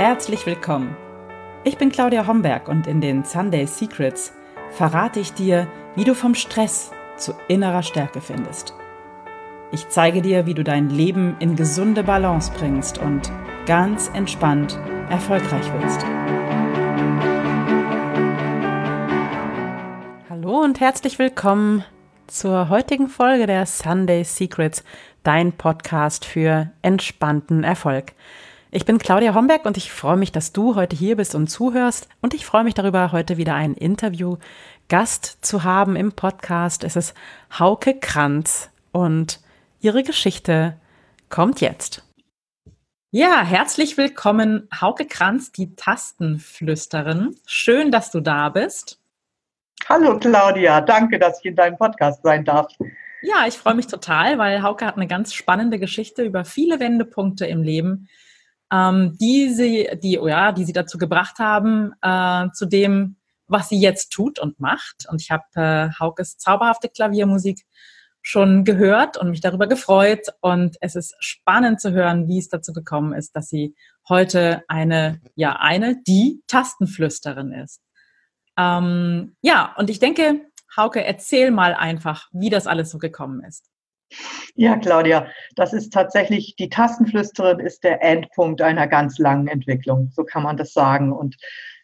herzlich willkommen. Ich bin Claudia Homberg und in den Sunday Secrets verrate ich dir, wie du vom Stress zu innerer Stärke findest. Ich zeige dir, wie du dein Leben in gesunde Balance bringst und ganz entspannt erfolgreich wirst. Hallo und herzlich willkommen zur heutigen Folge der Sunday Secrets, dein Podcast für entspannten Erfolg. Ich bin Claudia Homberg und ich freue mich, dass du heute hier bist und zuhörst. Und ich freue mich darüber, heute wieder einen Interview-Gast zu haben im Podcast. Es ist Hauke Kranz und ihre Geschichte kommt jetzt. Ja, herzlich willkommen, Hauke Kranz, die Tastenflüsterin. Schön, dass du da bist. Hallo Claudia, danke, dass ich in deinem Podcast sein darf. Ja, ich freue mich total, weil Hauke hat eine ganz spannende Geschichte über viele Wendepunkte im Leben, ähm, die, sie, die, oh ja, die sie dazu gebracht haben, äh, zu dem, was sie jetzt tut und macht. Und ich habe äh, Haukes zauberhafte Klaviermusik schon gehört und mich darüber gefreut. Und es ist spannend zu hören, wie es dazu gekommen ist, dass sie heute eine, ja, eine, die Tastenflüsterin ist. Ähm, ja, und ich denke, Hauke, erzähl mal einfach, wie das alles so gekommen ist. Ja, Claudia, das ist tatsächlich, die Tastenflüsterin ist der Endpunkt einer ganz langen Entwicklung, so kann man das sagen. Und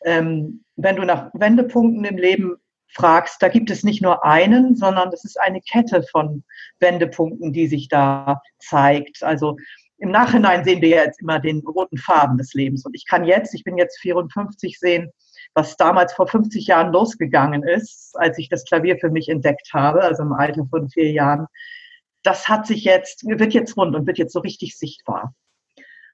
ähm, wenn du nach Wendepunkten im Leben fragst, da gibt es nicht nur einen, sondern es ist eine Kette von Wendepunkten, die sich da zeigt. Also im Nachhinein sehen wir jetzt immer den roten Farben des Lebens. Und ich kann jetzt, ich bin jetzt 54, sehen, was damals vor 50 Jahren losgegangen ist, als ich das Klavier für mich entdeckt habe, also im Alter von vier Jahren das hat sich jetzt, wird jetzt rund und wird jetzt so richtig sichtbar.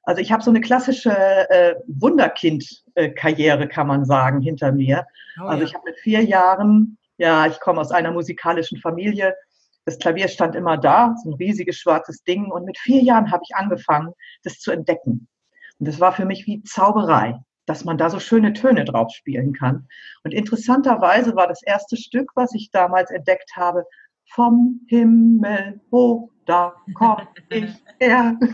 Also ich habe so eine klassische äh, Wunderkind-Karriere, kann man sagen, hinter mir. Oh, also ja. ich habe mit vier Jahren, ja, ich komme aus einer musikalischen Familie. Das Klavier stand immer da, so ein riesiges schwarzes Ding. Und mit vier Jahren habe ich angefangen, das zu entdecken. Und das war für mich wie Zauberei, dass man da so schöne Töne drauf spielen kann. Und interessanterweise war das erste Stück, was ich damals entdeckt habe, vom Himmel hoch, da komm ich her.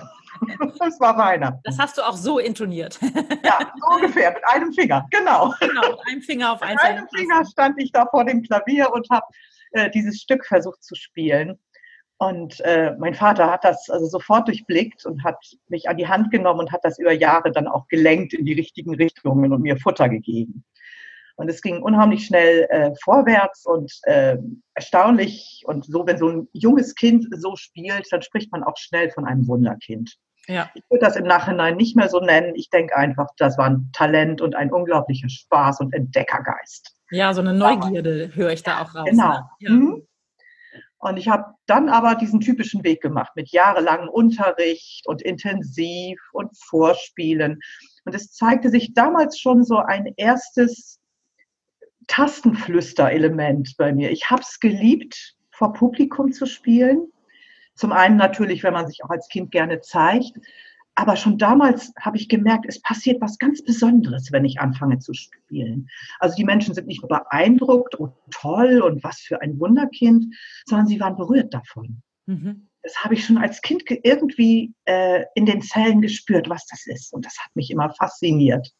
Das war meiner. Das hast du auch so intoniert. Ja, so ungefähr, mit einem Finger, genau. Genau, mit einem Finger auf Mit einem Finger stand ich da vor dem Klavier und habe äh, dieses Stück versucht zu spielen. Und äh, mein Vater hat das also sofort durchblickt und hat mich an die Hand genommen und hat das über Jahre dann auch gelenkt in die richtigen Richtungen und mir Futter gegeben. Und es ging unheimlich schnell äh, vorwärts und äh, erstaunlich. Und so, wenn so ein junges Kind so spielt, dann spricht man auch schnell von einem Wunderkind. Ja. Ich würde das im Nachhinein nicht mehr so nennen. Ich denke einfach, das war ein Talent und ein unglaublicher Spaß und Entdeckergeist. Ja, so eine Neugierde höre ich da auch raus. Genau. Ne? Ja. Mhm. Und ich habe dann aber diesen typischen Weg gemacht mit jahrelangem Unterricht und intensiv und Vorspielen. Und es zeigte sich damals schon so ein erstes Tastenflüster-Element bei mir. Ich habe es geliebt, vor Publikum zu spielen. Zum einen natürlich, wenn man sich auch als Kind gerne zeigt. Aber schon damals habe ich gemerkt, es passiert was ganz Besonderes, wenn ich anfange zu spielen. Also die Menschen sind nicht nur beeindruckt, oh toll und was für ein Wunderkind, sondern sie waren berührt davon. Mhm. Das habe ich schon als Kind irgendwie äh, in den Zellen gespürt, was das ist. Und das hat mich immer fasziniert,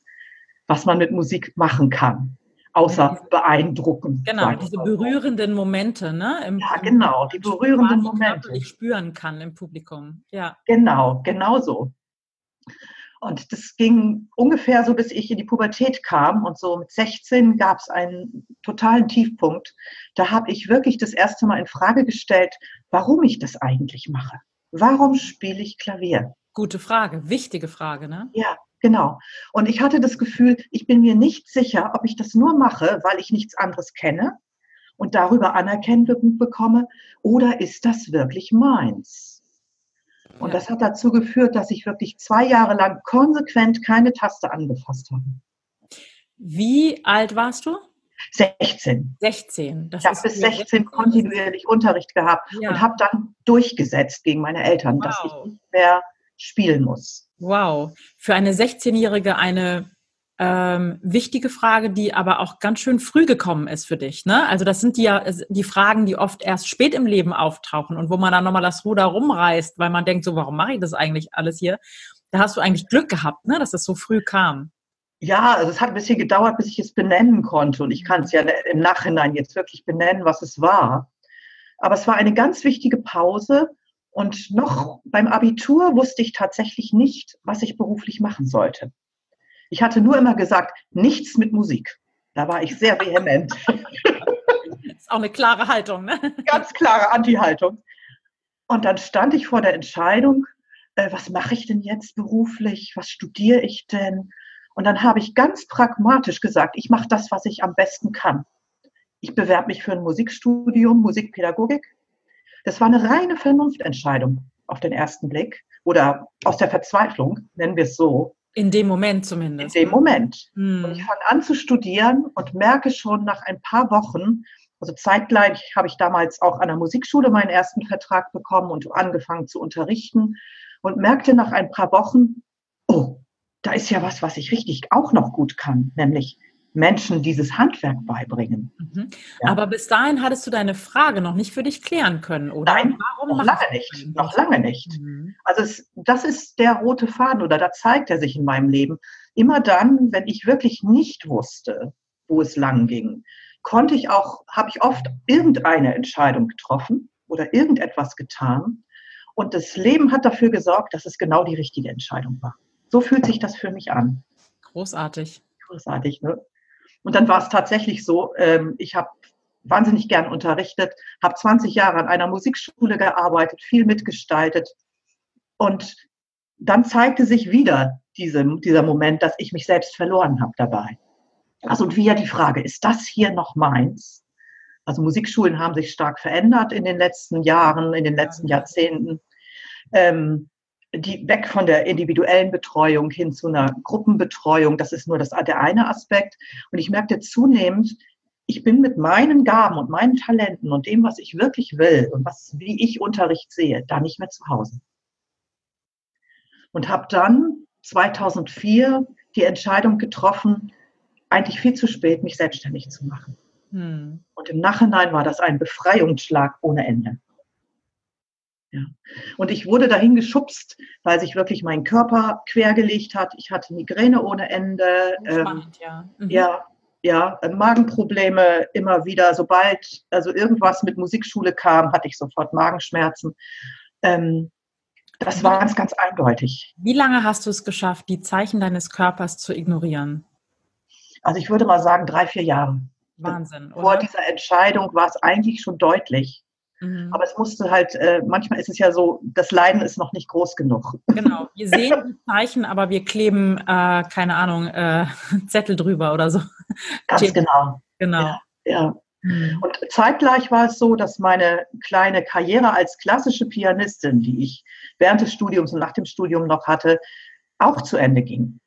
was man mit Musik machen kann außer beeindruckend. Genau, diese berührenden Momente, ne? Im, ja, genau, die berührenden Momente. Die ich spüren kann im Publikum. Ja. Genau, genau so. Und das ging ungefähr so, bis ich in die Pubertät kam. Und so mit 16 gab es einen totalen Tiefpunkt. Da habe ich wirklich das erste Mal in Frage gestellt, warum ich das eigentlich mache. Warum spiele ich Klavier? Gute Frage, wichtige Frage, ne? Ja, Genau. Und ich hatte das Gefühl, ich bin mir nicht sicher, ob ich das nur mache, weil ich nichts anderes kenne und darüber Anerkennung bekomme, oder ist das wirklich meins? Und ja. das hat dazu geführt, dass ich wirklich zwei Jahre lang konsequent keine Taste angefasst habe. Wie alt warst du? 16. 16. Das ich habe bis 16 kontinuierlich Unterricht gehabt ja. und habe dann durchgesetzt gegen meine Eltern, wow. dass ich nicht mehr spielen muss. Wow, für eine 16-Jährige eine ähm, wichtige Frage, die aber auch ganz schön früh gekommen ist für dich. Ne? Also das sind die ja die Fragen, die oft erst spät im Leben auftauchen und wo man dann nochmal das Ruder rumreißt, weil man denkt, so warum mache ich das eigentlich alles hier? Da hast du eigentlich Glück gehabt, ne, dass es so früh kam. Ja, also es hat ein bisschen gedauert, bis ich es benennen konnte. Und ich kann es ja im Nachhinein jetzt wirklich benennen, was es war. Aber es war eine ganz wichtige Pause. Und noch beim Abitur wusste ich tatsächlich nicht, was ich beruflich machen sollte. Ich hatte nur immer gesagt, nichts mit Musik. Da war ich sehr vehement. Das ist auch eine klare Haltung, ne? Ganz klare Anti-Haltung. Und dann stand ich vor der Entscheidung, äh, was mache ich denn jetzt beruflich? Was studiere ich denn? Und dann habe ich ganz pragmatisch gesagt, ich mache das, was ich am besten kann. Ich bewerbe mich für ein Musikstudium, Musikpädagogik. Das war eine reine Vernunftentscheidung auf den ersten Blick oder aus der Verzweiflung, nennen wir es so. In dem Moment zumindest. In dem Moment. Hm. Und ich fange an zu studieren und merke schon nach ein paar Wochen, also zeitgleich habe ich damals auch an der Musikschule meinen ersten Vertrag bekommen und angefangen zu unterrichten und merkte nach ein paar Wochen, oh, da ist ja was, was ich richtig auch noch gut kann, nämlich Menschen dieses Handwerk beibringen. Mhm. Ja. Aber bis dahin hattest du deine Frage noch nicht für dich klären können, oder? Nein, Warum noch lange nicht. Noch lange nicht. Mhm. Also es, das ist der rote Faden oder da zeigt er sich in meinem Leben. Immer dann, wenn ich wirklich nicht wusste, wo es lang ging, konnte ich auch, habe ich oft irgendeine Entscheidung getroffen oder irgendetwas getan. Und das Leben hat dafür gesorgt, dass es genau die richtige Entscheidung war. So fühlt sich das für mich an. Großartig. Großartig, ne? Und dann war es tatsächlich so, ähm, ich habe wahnsinnig gern unterrichtet, habe 20 Jahre an einer Musikschule gearbeitet, viel mitgestaltet. Und dann zeigte sich wieder diese, dieser Moment, dass ich mich selbst verloren habe dabei. Also und wieder die Frage, ist das hier noch meins? Also Musikschulen haben sich stark verändert in den letzten Jahren, in den letzten Jahrzehnten. Ähm, die weg von der individuellen Betreuung hin zu einer Gruppenbetreuung. Das ist nur das, der eine Aspekt. Und ich merkte zunehmend, ich bin mit meinen Gaben und meinen Talenten und dem, was ich wirklich will und was, wie ich Unterricht sehe, da nicht mehr zu Hause. Und habe dann 2004 die Entscheidung getroffen, eigentlich viel zu spät, mich selbstständig zu machen. Hm. Und im Nachhinein war das ein Befreiungsschlag ohne Ende. Ja. Und ich wurde dahin geschubst, weil sich wirklich mein Körper quergelegt hat. Ich hatte Migräne ohne Ende. Spannend, ähm, ja. Mhm. Ja, ja, Magenprobleme immer wieder. Sobald also irgendwas mit Musikschule kam, hatte ich sofort Magenschmerzen. Ähm, das war ganz, ganz eindeutig. Wie lange hast du es geschafft, die Zeichen deines Körpers zu ignorieren? Also ich würde mal sagen, drei, vier Jahre. Wahnsinn. Oder? Vor dieser Entscheidung war es eigentlich schon deutlich. Mhm. Aber es musste halt, äh, manchmal ist es ja so, das Leiden ist noch nicht groß genug. Genau, wir sehen die Zeichen, aber wir kleben, äh, keine Ahnung, äh, Zettel drüber oder so. Ganz genau. Genau. Ja, ja. Mhm. Und zeitgleich war es so, dass meine kleine Karriere als klassische Pianistin, die ich während des Studiums und nach dem Studium noch hatte, auch zu Ende ging.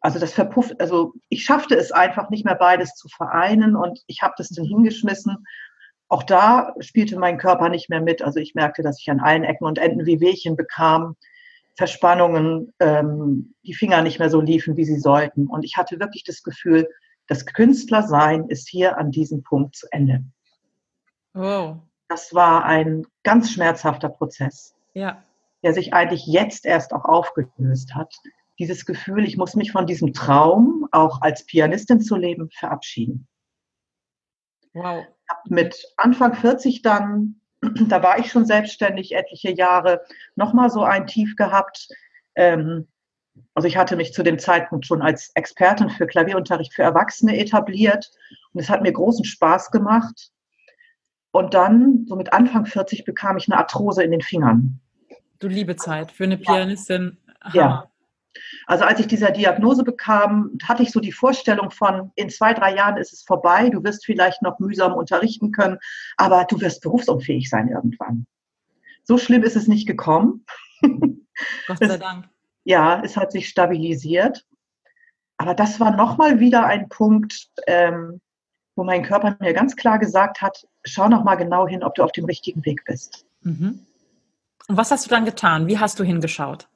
Also das verpufft, also ich schaffte es einfach nicht mehr beides zu vereinen und ich habe das dann hingeschmissen auch da spielte mein Körper nicht mehr mit. Also ich merkte, dass ich an allen Ecken und Enden wie Wehchen bekam, Verspannungen, ähm, die Finger nicht mehr so liefen, wie sie sollten. Und ich hatte wirklich das Gefühl, das Künstlersein ist hier an diesem Punkt zu Ende. Oh. Das war ein ganz schmerzhafter Prozess, ja. der sich eigentlich jetzt erst auch aufgelöst hat. Dieses Gefühl, ich muss mich von diesem Traum, auch als Pianistin zu leben, verabschieden. Wow mit Anfang 40 dann, da war ich schon selbstständig etliche Jahre, nochmal so ein Tief gehabt. Ähm, also ich hatte mich zu dem Zeitpunkt schon als Expertin für Klavierunterricht für Erwachsene etabliert und es hat mir großen Spaß gemacht. Und dann, so mit Anfang 40, bekam ich eine Arthrose in den Fingern. Du liebe Zeit für eine Pianistin. Ja, also als ich diese Diagnose bekam, hatte ich so die Vorstellung von, in zwei, drei Jahren ist es vorbei, du wirst vielleicht noch mühsam unterrichten können, aber du wirst berufsunfähig sein irgendwann. So schlimm ist es nicht gekommen. Gott sei Dank. Es, ja, es hat sich stabilisiert. Aber das war nochmal wieder ein Punkt, ähm, wo mein Körper mir ganz klar gesagt hat, schau noch mal genau hin, ob du auf dem richtigen Weg bist. Mhm. Und was hast du dann getan? Wie hast du hingeschaut?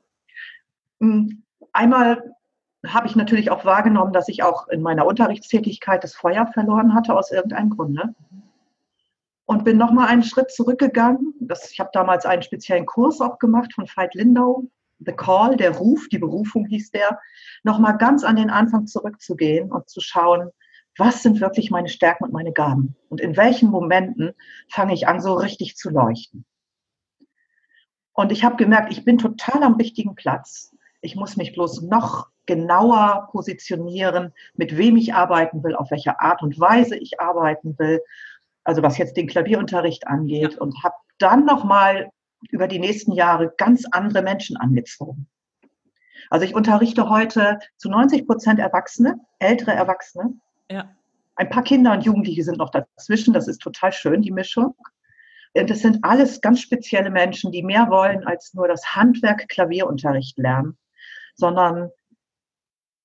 Einmal habe ich natürlich auch wahrgenommen, dass ich auch in meiner Unterrichtstätigkeit das Feuer verloren hatte aus irgendeinem Grunde. Und bin nochmal einen Schritt zurückgegangen. Das, ich habe damals einen speziellen Kurs auch gemacht von Veit Lindau, The Call, der Ruf, die Berufung hieß der, nochmal ganz an den Anfang zurückzugehen und zu schauen, was sind wirklich meine Stärken und meine Gaben? Und in welchen Momenten fange ich an, so richtig zu leuchten? Und ich habe gemerkt, ich bin total am richtigen Platz. Ich muss mich bloß noch genauer positionieren, mit wem ich arbeiten will, auf welche Art und Weise ich arbeiten will. Also was jetzt den Klavierunterricht angeht. Ja. Und habe dann nochmal über die nächsten Jahre ganz andere Menschen angezogen. Also ich unterrichte heute zu 90 Prozent Erwachsene, ältere Erwachsene. Ja. Ein paar Kinder und Jugendliche sind noch dazwischen. Das ist total schön, die Mischung. Und das sind alles ganz spezielle Menschen, die mehr wollen als nur das Handwerk Klavierunterricht lernen, sondern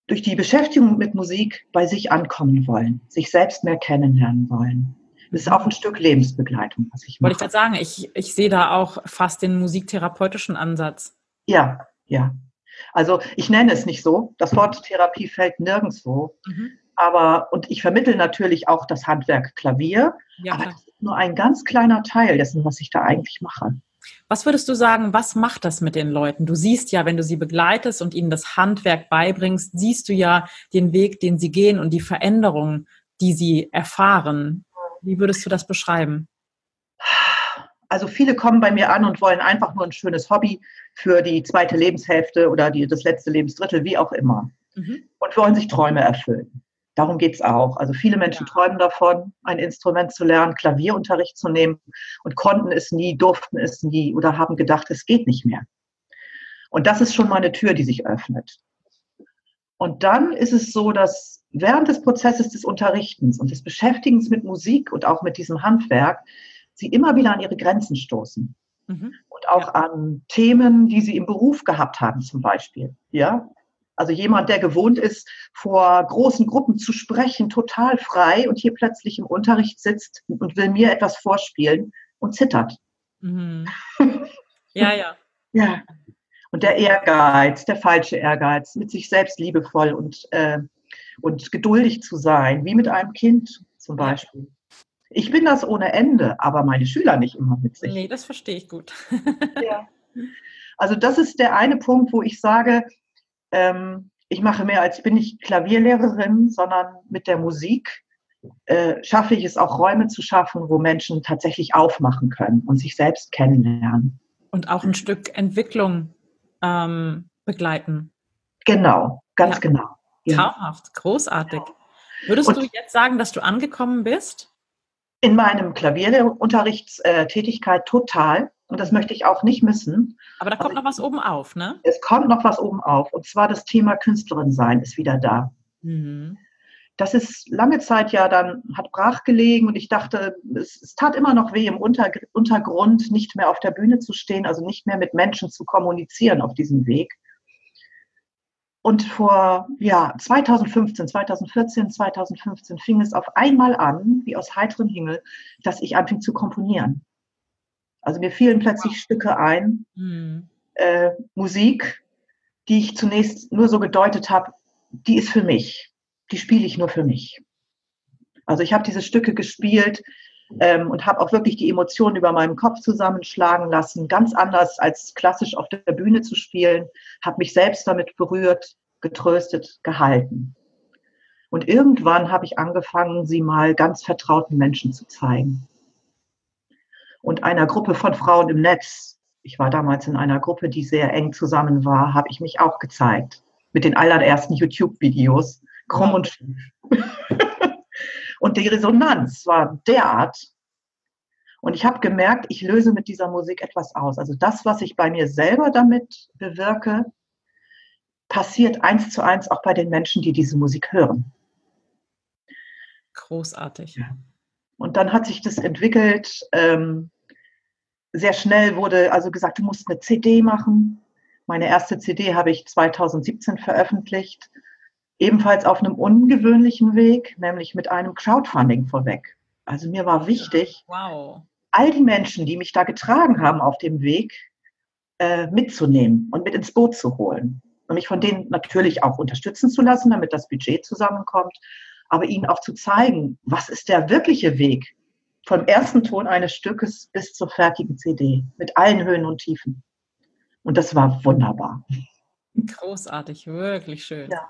durch die Beschäftigung mit Musik bei sich ankommen wollen, sich selbst mehr kennenlernen wollen. Das ist auch ein Stück Lebensbegleitung, was ich mache. Wollte ich gerade sagen, ich, ich sehe da auch fast den musiktherapeutischen Ansatz. Ja, ja. Also ich nenne es nicht so. Das Wort Therapie fällt nirgendwo. Mhm. Aber, und ich vermittle natürlich auch das Handwerk Klavier. Ja, aber das ist nur ein ganz kleiner Teil dessen, was ich da eigentlich mache. Was würdest du sagen, was macht das mit den Leuten? Du siehst ja, wenn du sie begleitest und ihnen das Handwerk beibringst, siehst du ja den Weg, den sie gehen und die Veränderungen, die sie erfahren. Wie würdest du das beschreiben? Also viele kommen bei mir an und wollen einfach nur ein schönes Hobby für die zweite Lebenshälfte oder die, das letzte Lebensdrittel, wie auch immer. Mhm. Und wollen sich Träume erfüllen. Darum geht es auch. Also viele Menschen ja. träumen davon, ein Instrument zu lernen, Klavierunterricht zu nehmen und konnten es nie, durften es nie oder haben gedacht, es geht nicht mehr. Und das ist schon mal eine Tür, die sich öffnet. Und dann ist es so, dass während des Prozesses des Unterrichtens und des Beschäftigens mit Musik und auch mit diesem Handwerk sie immer wieder an ihre Grenzen stoßen. Mhm. Und auch ja. an Themen, die sie im Beruf gehabt haben, zum Beispiel. Ja, also jemand, der gewohnt ist, vor großen Gruppen zu sprechen, total frei und hier plötzlich im Unterricht sitzt und will mir etwas vorspielen und zittert. Mhm. Ja, ja. ja. Und der Ehrgeiz, der falsche Ehrgeiz, mit sich selbst liebevoll und, äh, und geduldig zu sein, wie mit einem Kind zum Beispiel. Ich bin das ohne Ende, aber meine Schüler nicht immer mit sich. Nee, das verstehe ich gut. ja. Also das ist der eine Punkt, wo ich sage, ähm, ich mache mehr als, ich bin nicht Klavierlehrerin, sondern mit der Musik äh, schaffe ich es auch Räume zu schaffen, wo Menschen tatsächlich aufmachen können und sich selbst kennenlernen. Und auch ein Stück Entwicklung ähm, begleiten. Genau, ganz ja. genau. Ja. Traumhaft, großartig. Würdest und du jetzt sagen, dass du angekommen bist? In meinem Klavierunterrichtstätigkeit total. Und das möchte ich auch nicht missen. Aber da kommt also, noch was oben auf, ne? Es kommt noch was oben auf. Und zwar das Thema Künstlerin sein ist wieder da. Mhm. Das ist lange Zeit ja dann, hat brach gelegen und ich dachte, es, es tat immer noch weh im Unter, Untergrund, nicht mehr auf der Bühne zu stehen, also nicht mehr mit Menschen zu kommunizieren auf diesem Weg. Und vor ja, 2015, 2014, 2015 fing es auf einmal an, wie aus heiterem Himmel, dass ich anfing zu komponieren. Also mir fielen plötzlich Stücke ein, mhm. äh, Musik, die ich zunächst nur so gedeutet habe, die ist für mich, die spiele ich nur für mich. Also ich habe diese Stücke gespielt ähm, und habe auch wirklich die Emotionen über meinem Kopf zusammenschlagen lassen, ganz anders als klassisch auf der Bühne zu spielen, habe mich selbst damit berührt, getröstet, gehalten. Und irgendwann habe ich angefangen, sie mal ganz vertrauten Menschen zu zeigen und einer Gruppe von Frauen im Netz. Ich war damals in einer Gruppe, die sehr eng zusammen war, habe ich mich auch gezeigt. Mit den allerersten YouTube-Videos. Krumm und schief. und die Resonanz war derart. Und ich habe gemerkt, ich löse mit dieser Musik etwas aus. Also das, was ich bei mir selber damit bewirke, passiert eins zu eins auch bei den Menschen, die diese Musik hören. Großartig. Ja. Und dann hat sich das entwickelt. Ähm, sehr schnell wurde also gesagt, du musst eine CD machen. Meine erste CD habe ich 2017 veröffentlicht, ebenfalls auf einem ungewöhnlichen Weg, nämlich mit einem Crowdfunding vorweg. Also mir war wichtig, wow. all die Menschen, die mich da getragen haben auf dem Weg, äh, mitzunehmen und mit ins Boot zu holen. Und mich von denen natürlich auch unterstützen zu lassen, damit das Budget zusammenkommt, aber ihnen auch zu zeigen, was ist der wirkliche Weg, vom ersten Ton eines Stückes bis zur fertigen CD mit allen Höhen und Tiefen. Und das war wunderbar. Großartig, wirklich schön. Ja.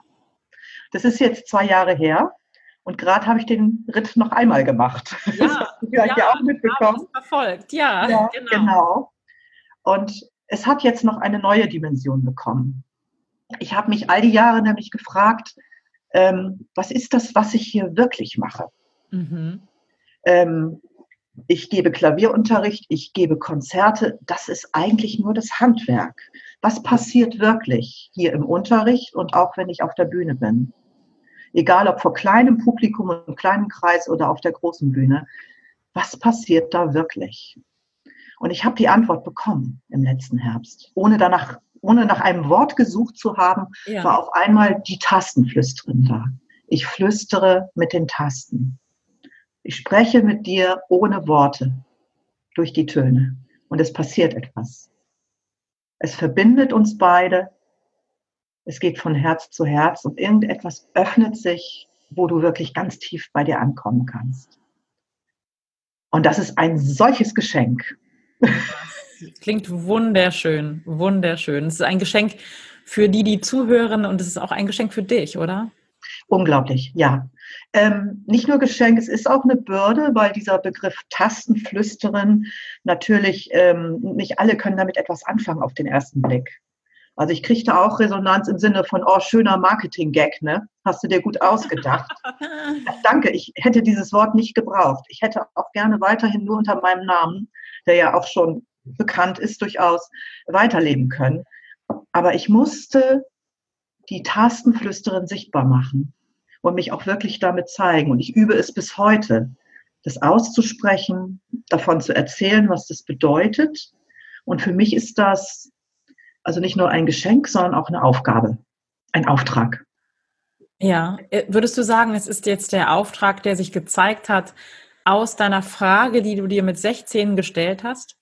Das ist jetzt zwei Jahre her. Und gerade habe ich den Ritt noch einmal gemacht. Ja, ja, ja auch mitbekommen. Verfolgt, ja, ja genau. genau. Und es hat jetzt noch eine neue Dimension bekommen. Ich habe mich all die Jahre nämlich gefragt, ähm, was ist das, was ich hier wirklich mache? Mhm. Ähm, ich gebe Klavierunterricht, ich gebe Konzerte. Das ist eigentlich nur das Handwerk. Was passiert wirklich hier im Unterricht und auch wenn ich auf der Bühne bin? Egal ob vor kleinem Publikum und kleinem Kreis oder auf der großen Bühne. Was passiert da wirklich? Und ich habe die Antwort bekommen im letzten Herbst, ohne danach, ohne nach einem Wort gesucht zu haben, ja. war auf einmal die Tastenflüsterin da. Ich flüstere mit den Tasten. Ich spreche mit dir ohne Worte durch die Töne und es passiert etwas. Es verbindet uns beide. Es geht von Herz zu Herz und irgendetwas öffnet sich, wo du wirklich ganz tief bei dir ankommen kannst. Und das ist ein solches Geschenk. Klingt wunderschön, wunderschön. Es ist ein Geschenk für die, die zuhören und es ist auch ein Geschenk für dich, oder? Unglaublich, ja. Ähm, nicht nur Geschenk, es ist auch eine Bürde, weil dieser Begriff Tastenflüsterin natürlich, ähm, nicht alle können damit etwas anfangen auf den ersten Blick. Also ich kriegte auch Resonanz im Sinne von, oh, schöner Marketing-Gag, ne? Hast du dir gut ausgedacht. Danke, ich hätte dieses Wort nicht gebraucht. Ich hätte auch gerne weiterhin nur unter meinem Namen der ja auch schon bekannt ist, durchaus weiterleben können. Aber ich musste die Tastenflüsterin sichtbar machen und mich auch wirklich damit zeigen. Und ich übe es bis heute, das auszusprechen, davon zu erzählen, was das bedeutet. Und für mich ist das also nicht nur ein Geschenk, sondern auch eine Aufgabe, ein Auftrag. Ja, äh, würdest du sagen, es ist jetzt der Auftrag, der sich gezeigt hat, aus deiner Frage, die du dir mit 16 gestellt hast?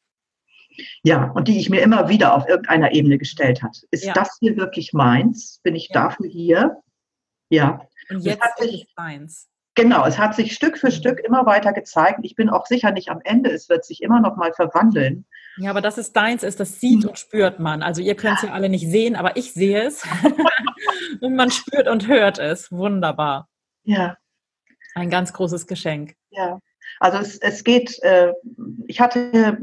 Ja, und die ich mir immer wieder auf irgendeiner Ebene gestellt hat. Ist ja. das hier wirklich meins? Bin ich ja. dafür hier? Ja. Und jetzt ist es meins. Genau, es hat sich Stück für Stück immer weiter gezeigt. Ich bin auch sicher nicht am Ende. Es wird sich immer noch mal verwandeln. Ja, aber dass es deins ist, das sieht und spürt man. Also ihr könnt es ja alle nicht sehen, aber ich sehe es. und man spürt und hört es. Wunderbar. Ja. Ein ganz großes Geschenk. Ja. Also es, es geht, äh, ich hatte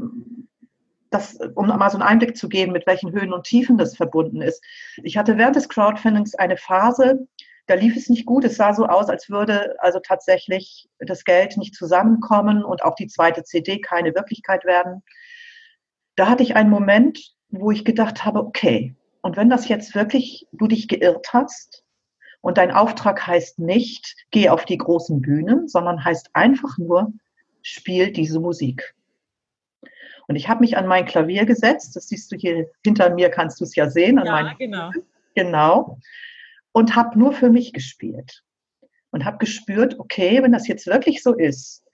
das, um mal so einen Einblick zu geben, mit welchen Höhen und Tiefen das verbunden ist. Ich hatte während des Crowdfundings eine Phase, da lief es nicht gut. Es sah so aus, als würde also tatsächlich das Geld nicht zusammenkommen und auch die zweite CD keine Wirklichkeit werden. Da hatte ich einen Moment, wo ich gedacht habe, okay, und wenn das jetzt wirklich du dich geirrt hast, und dein Auftrag heißt nicht, geh auf die großen Bühnen, sondern heißt einfach nur, spiel diese Musik. Und ich habe mich an mein Klavier gesetzt, das siehst du hier hinter mir, kannst du es ja sehen. An ja, genau. Genau. Und habe nur für mich gespielt. Und habe gespürt, okay, wenn das jetzt wirklich so ist,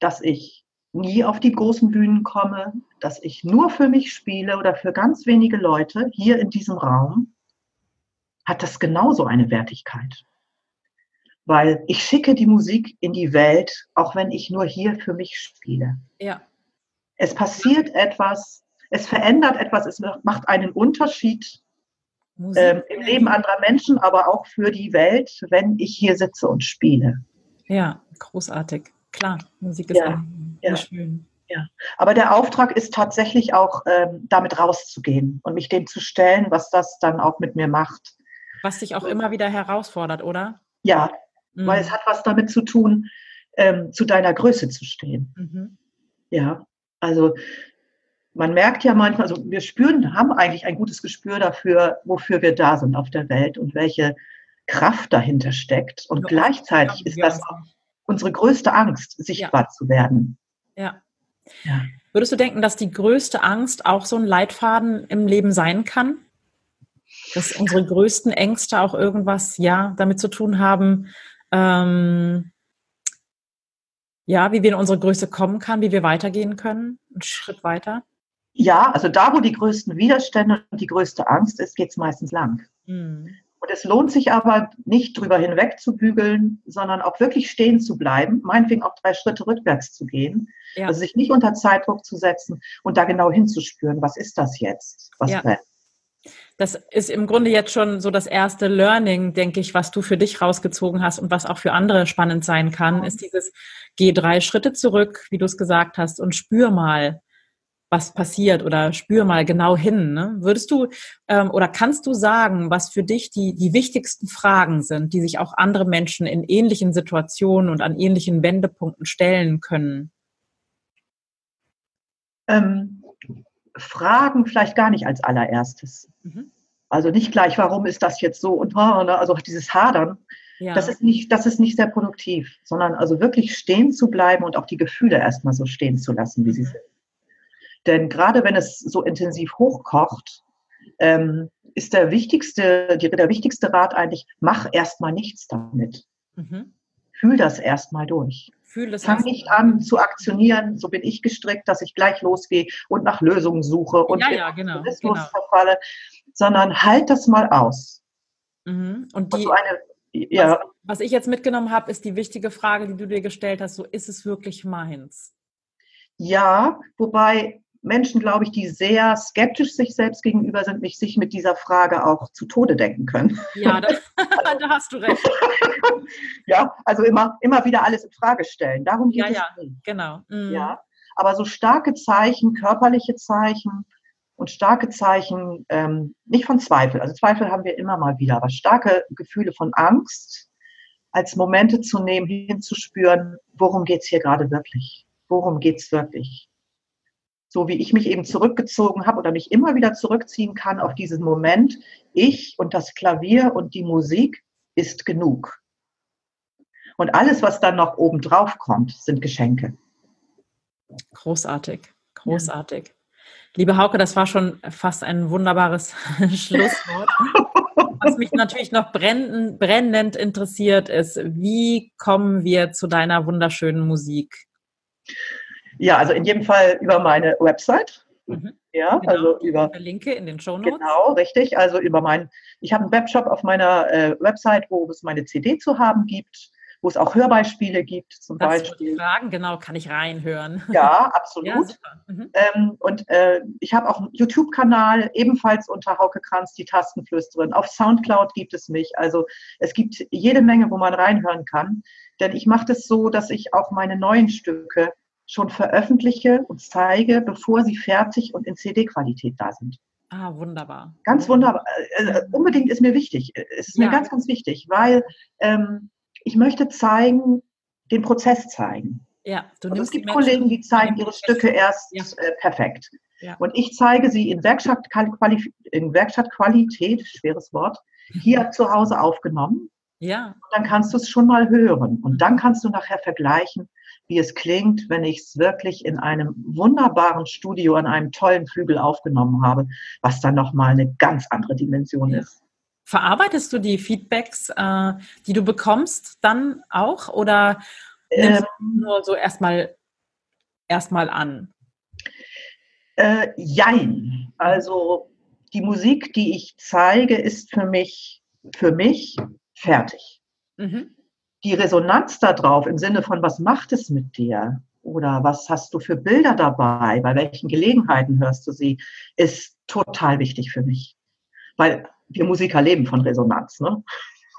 dass ich nie auf die großen Bühnen komme, dass ich nur für mich spiele oder für ganz wenige Leute hier in diesem Raum, hat das genauso eine Wertigkeit. Weil ich schicke die Musik in die Welt, auch wenn ich nur hier für mich spiele. Ja. Es passiert etwas, es verändert etwas, es macht einen Unterschied ähm, im Leben anderer Menschen, aber auch für die Welt, wenn ich hier sitze und spiele. Ja, großartig. Klar, Musik ist ja, ja. schön. Ja, aber der Auftrag ist tatsächlich auch, ähm, damit rauszugehen und mich dem zu stellen, was das dann auch mit mir macht. Was dich auch immer wieder herausfordert, oder? Ja, mhm. weil es hat was damit zu tun, ähm, zu deiner Größe zu stehen. Mhm. Ja, also man merkt ja manchmal, also wir spüren, haben eigentlich ein gutes Gespür dafür, wofür wir da sind auf der Welt und welche Kraft dahinter steckt. Und ja, gleichzeitig ist das auch unsere größte Angst, sichtbar ja. zu werden. Ja. ja. Würdest du denken, dass die größte Angst auch so ein Leitfaden im Leben sein kann? dass unsere größten Ängste auch irgendwas, ja, damit zu tun haben, ähm, ja, wie wir in unsere Größe kommen kann, wie wir weitergehen können, einen Schritt weiter? Ja, also da, wo die größten Widerstände und die größte Angst ist, geht es meistens lang. Mhm. Und es lohnt sich aber nicht drüber hinweg zu bügeln, sondern auch wirklich stehen zu bleiben, meinetwegen auch drei Schritte rückwärts zu gehen, ja. also sich nicht unter Zeitdruck zu setzen und da genau hinzuspüren, was ist das jetzt, was ja. Das ist im Grunde jetzt schon so das erste Learning, denke ich, was du für dich rausgezogen hast und was auch für andere spannend sein kann, ist dieses, geh drei Schritte zurück, wie du es gesagt hast, und spür mal, was passiert oder spür mal genau hin. Ne? Würdest du ähm, oder kannst du sagen, was für dich die, die wichtigsten Fragen sind, die sich auch andere Menschen in ähnlichen Situationen und an ähnlichen Wendepunkten stellen können? Ähm, Fragen vielleicht gar nicht als allererstes. Mhm. Also nicht gleich, warum ist das jetzt so und ne? also dieses Hadern, ja. das, ist nicht, das ist nicht sehr produktiv, sondern also wirklich stehen zu bleiben und auch die Gefühle erstmal so stehen zu lassen, wie mhm. sie sind. Denn gerade wenn es so intensiv hochkocht, ähm, ist der wichtigste, die, der wichtigste Rat eigentlich, mach erstmal nichts damit. Mhm. Fühl das erstmal durch. Fühl das Fang nicht an zu aktionieren, so bin ich gestrickt, dass ich gleich losgehe und nach Lösungen suche und ja, ja, genau, genau. verfalle, sondern halt das mal aus. Mhm. Und die, eine, ja. was, was ich jetzt mitgenommen habe, ist die wichtige Frage, die du dir gestellt hast, so ist es wirklich meins? Ja, wobei Menschen, glaube ich, die sehr skeptisch sich selbst gegenüber sind, nicht sich mit dieser Frage auch zu Tode denken können. Ja, da, da hast du recht. ja, also immer, immer wieder alles in Frage stellen. Darum geht ja, es ja, nicht. genau. Mhm. Ja, aber so starke Zeichen, körperliche Zeichen und starke Zeichen, ähm, nicht von Zweifel. Also Zweifel haben wir immer mal wieder, aber starke Gefühle von Angst als Momente zu nehmen, hinzuspüren, worum geht es hier gerade wirklich? Worum geht es wirklich? So wie ich mich eben zurückgezogen habe oder mich immer wieder zurückziehen kann auf diesen Moment, ich und das Klavier und die Musik ist genug. Und alles, was dann noch oben drauf kommt, sind Geschenke. Großartig, großartig. Ja. Liebe Hauke, das war schon fast ein wunderbares Schlusswort. Was mich natürlich noch brennend, brennend interessiert, ist, wie kommen wir zu deiner wunderschönen Musik? Ja, also in jedem Fall über meine Website. Mhm. Ja, genau. also über. Verlinke in den Show Notes. Genau, richtig. Also über meinen, ich habe einen Webshop auf meiner äh, Website, wo es meine CD zu haben gibt, wo es auch Hörbeispiele gibt, zum das Beispiel. Fragen, genau, kann ich reinhören. Ja, absolut. ja, mhm. ähm, und äh, ich habe auch einen YouTube-Kanal, ebenfalls unter Hauke Kranz, die Tastenflüsterin. Auf Soundcloud gibt es mich. Also es gibt jede Menge, wo man reinhören kann. Denn ich mache das so, dass ich auch meine neuen Stücke schon veröffentliche und zeige, bevor sie fertig und in CD-Qualität da sind. Ah, wunderbar. Ganz wunderbar. Äh, unbedingt ist mir wichtig. Es ist ja. mir ganz, ganz wichtig, weil ähm, ich möchte zeigen, den Prozess zeigen. Ja, du also es gibt Kollegen, die zeigen ihre Stücke erst ja. äh, perfekt. Ja. Und ich zeige sie in, Werkstattqualität, in Werkstattqualität, schweres Wort, hier zu Hause aufgenommen. Ja. Und dann kannst du es schon mal hören. Und dann kannst du nachher vergleichen, wie es klingt, wenn ich es wirklich in einem wunderbaren Studio an einem tollen Flügel aufgenommen habe, was dann nochmal eine ganz andere Dimension ist. Verarbeitest du die Feedbacks, äh, die du bekommst, dann auch oder nimmst ähm, du nur so erstmal erstmal an? Äh, jein. Also die Musik, die ich zeige, ist für mich, für mich fertig. Mhm die Resonanz darauf im Sinne von, was macht es mit dir? Oder was hast du für Bilder dabei? Bei welchen Gelegenheiten hörst du sie? Ist total wichtig für mich. Weil wir Musiker leben von Resonanz, ne?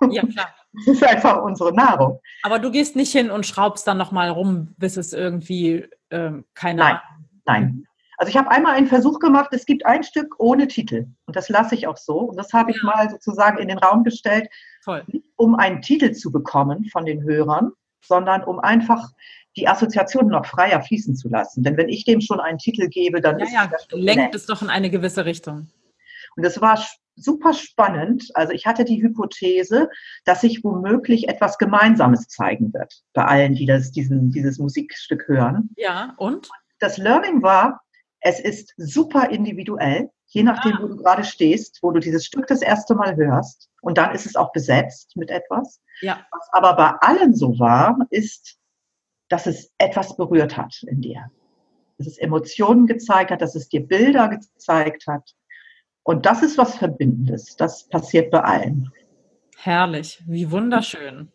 Ja, klar. Das ist einfach unsere Nahrung. Aber du gehst nicht hin und schraubst dann nochmal rum, bis es irgendwie ähm, keine. Nein, nein. Also ich habe einmal einen Versuch gemacht, es gibt ein Stück ohne Titel und das lasse ich auch so. Und das habe ich ja. mal sozusagen in den Raum gestellt, Toll. nicht um einen Titel zu bekommen von den Hörern, sondern um einfach die Assoziationen noch freier fließen zu lassen. Denn wenn ich dem schon einen Titel gebe, dann ja, ist ja, das lenkt es doch in eine gewisse Richtung. Und das war super spannend. Also ich hatte die Hypothese, dass sich womöglich etwas Gemeinsames zeigen wird bei allen, die das, diesen, dieses Musikstück hören. Ja, und? Das Learning war, es ist super individuell, je nachdem, ah. wo du gerade stehst, wo du dieses Stück das erste Mal hörst. Und dann ist es auch besetzt mit etwas. Ja. Was aber bei allen so war, ist, dass es etwas berührt hat in dir. Dass es Emotionen gezeigt hat, dass es dir Bilder gezeigt hat. Und das ist was Verbindendes. Das passiert bei allen. Herrlich, wie wunderschön.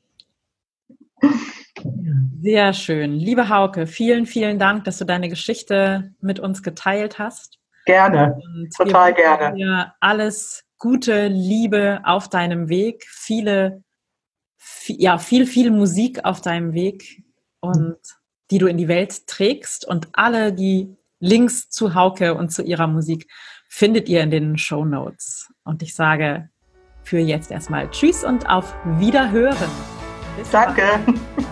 Sehr schön. Liebe Hauke, vielen, vielen Dank, dass du deine Geschichte mit uns geteilt hast. Gerne, Und total gerne. Dir alles Gute, Liebe auf deinem Weg, viele, viel, ja, viel, viel Musik auf deinem Weg und die du in die Welt trägst und alle die Links zu Hauke und zu ihrer Musik findet ihr in den Show Notes. Und ich sage für jetzt erstmal Tschüss und auf Wiederhören. Bis Danke. Bald.